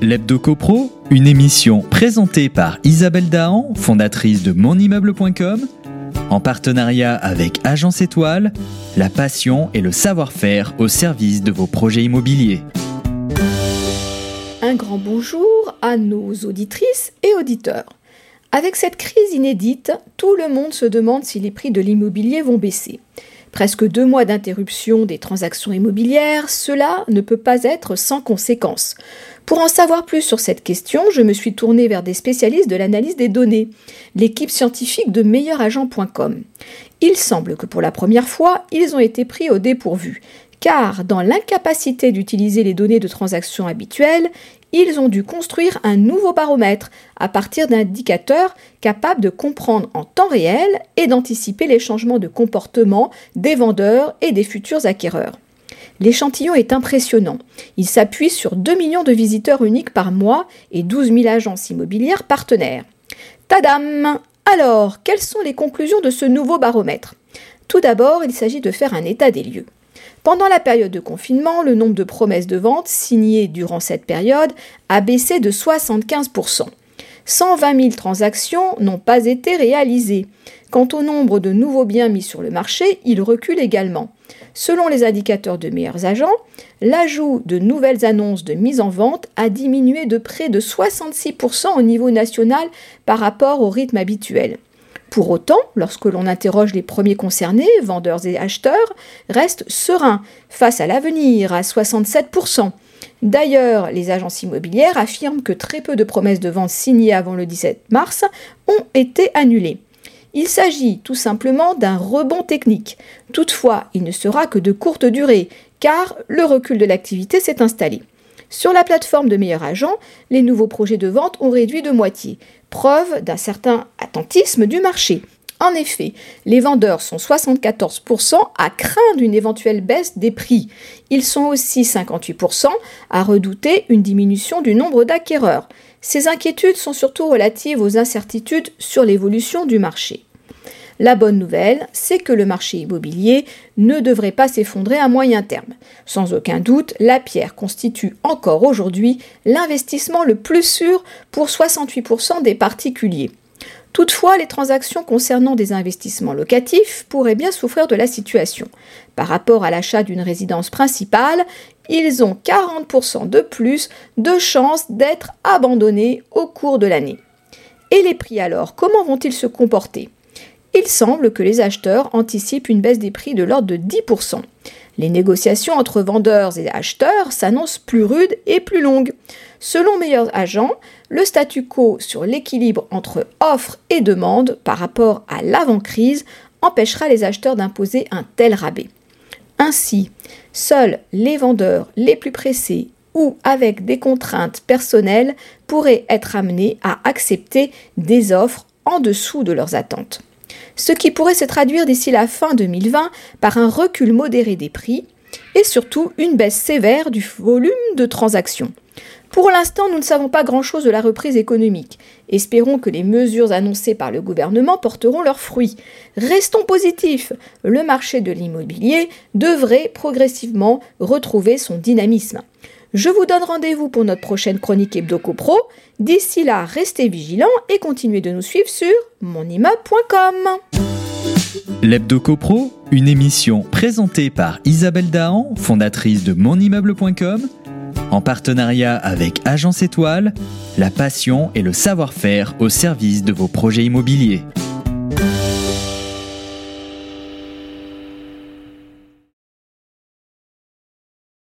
L'Hebdo CoPro, une émission présentée par Isabelle Dahan, fondatrice de monimmeuble.com, en partenariat avec Agence Étoile, la passion et le savoir-faire au service de vos projets immobiliers. Un grand bonjour à nos auditrices et auditeurs. Avec cette crise inédite, tout le monde se demande si les prix de l'immobilier vont baisser. Presque deux mois d'interruption des transactions immobilières, cela ne peut pas être sans conséquences. Pour en savoir plus sur cette question, je me suis tournée vers des spécialistes de l'analyse des données, l'équipe scientifique de meilleuragent.com. Il semble que pour la première fois, ils ont été pris au dépourvu, car dans l'incapacité d'utiliser les données de transactions habituelles, ils ont dû construire un nouveau baromètre à partir d'indicateurs capables de comprendre en temps réel et d'anticiper les changements de comportement des vendeurs et des futurs acquéreurs. L'échantillon est impressionnant. Il s'appuie sur 2 millions de visiteurs uniques par mois et 12 000 agences immobilières partenaires. Tadam Alors, quelles sont les conclusions de ce nouveau baromètre? Tout d'abord, il s'agit de faire un état des lieux. Pendant la période de confinement, le nombre de promesses de vente signées durant cette période a baissé de 75%. 120 000 transactions n'ont pas été réalisées. Quant au nombre de nouveaux biens mis sur le marché, il recule également. Selon les indicateurs de meilleurs agents, l'ajout de nouvelles annonces de mise en vente a diminué de près de 66% au niveau national par rapport au rythme habituel. Pour autant, lorsque l'on interroge les premiers concernés, vendeurs et acheteurs, restent sereins face à l'avenir à 67%. D'ailleurs, les agences immobilières affirment que très peu de promesses de vente signées avant le 17 mars ont été annulées. Il s'agit tout simplement d'un rebond technique. Toutefois, il ne sera que de courte durée, car le recul de l'activité s'est installé. Sur la plateforme de meilleurs agents, les nouveaux projets de vente ont réduit de moitié, preuve d'un certain attentisme du marché. En effet, les vendeurs sont 74% à craindre une éventuelle baisse des prix. Ils sont aussi 58% à redouter une diminution du nombre d'acquéreurs. Ces inquiétudes sont surtout relatives aux incertitudes sur l'évolution du marché. La bonne nouvelle, c'est que le marché immobilier ne devrait pas s'effondrer à moyen terme. Sans aucun doute, la pierre constitue encore aujourd'hui l'investissement le plus sûr pour 68% des particuliers. Toutefois, les transactions concernant des investissements locatifs pourraient bien souffrir de la situation. Par rapport à l'achat d'une résidence principale, ils ont 40% de plus de chances d'être abandonnés au cours de l'année. Et les prix alors, comment vont-ils se comporter? Il semble que les acheteurs anticipent une baisse des prix de l'ordre de 10%. Les négociations entre vendeurs et acheteurs s'annoncent plus rudes et plus longues. Selon Meilleurs Agents, le statu quo sur l'équilibre entre offre et demande par rapport à l'avant-crise empêchera les acheteurs d'imposer un tel rabais. Ainsi, seuls les vendeurs les plus pressés ou avec des contraintes personnelles pourraient être amenés à accepter des offres en dessous de leurs attentes ce qui pourrait se traduire d'ici la fin 2020 par un recul modéré des prix et surtout une baisse sévère du volume de transactions. Pour l'instant, nous ne savons pas grand-chose de la reprise économique. Espérons que les mesures annoncées par le gouvernement porteront leurs fruits. Restons positifs. Le marché de l'immobilier devrait progressivement retrouver son dynamisme. Je vous donne rendez-vous pour notre prochaine chronique Hebdo Pro. D'ici là, restez vigilants et continuez de nous suivre sur monimmeuble.com. L'Hebdo Pro, une émission présentée par Isabelle Dahan, fondatrice de monimmeuble.com, en partenariat avec Agence Étoile, la passion et le savoir-faire au service de vos projets immobiliers.